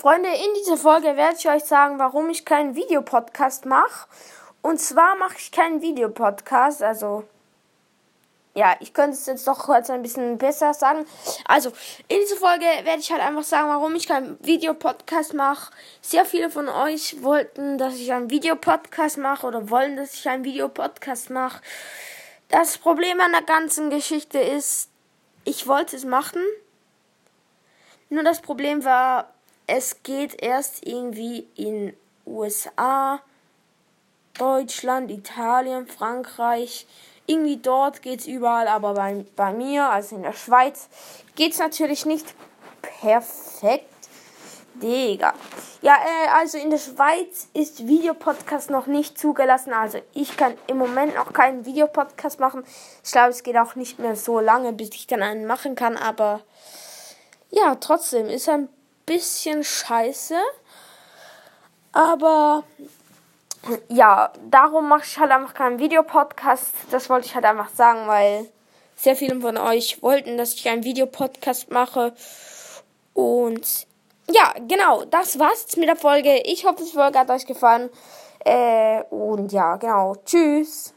Freunde, in dieser Folge werde ich euch sagen, warum ich keinen Videopodcast mache. Und zwar mache ich keinen Videopodcast, also ja, ich könnte es jetzt doch kurz ein bisschen besser sagen. Also, in dieser Folge werde ich halt einfach sagen, warum ich keinen Videopodcast mache. Sehr viele von euch wollten, dass ich einen Videopodcast mache oder wollen, dass ich einen Videopodcast mache. Das Problem an der ganzen Geschichte ist, ich wollte es machen. Nur das Problem war, es geht erst irgendwie in USA, Deutschland, Italien, Frankreich. Irgendwie dort geht es überall, aber bei, bei mir, also in der Schweiz, geht es natürlich nicht perfekt. Digga. Ja, äh, also in der Schweiz ist Videopodcast noch nicht zugelassen. Also ich kann im Moment noch keinen Videopodcast machen. Ich glaube, es geht auch nicht mehr so lange, bis ich dann einen machen kann. Aber ja, trotzdem ist ein bisschen scheiße. Aber ja, darum mache ich halt einfach keinen Videopodcast. Das wollte ich halt einfach sagen, weil sehr viele von euch wollten, dass ich einen Videopodcast mache. Und ja, genau, das war's jetzt mit der Folge. Ich hoffe, die Folge hat euch gefallen. Äh, und ja, genau. Tschüss.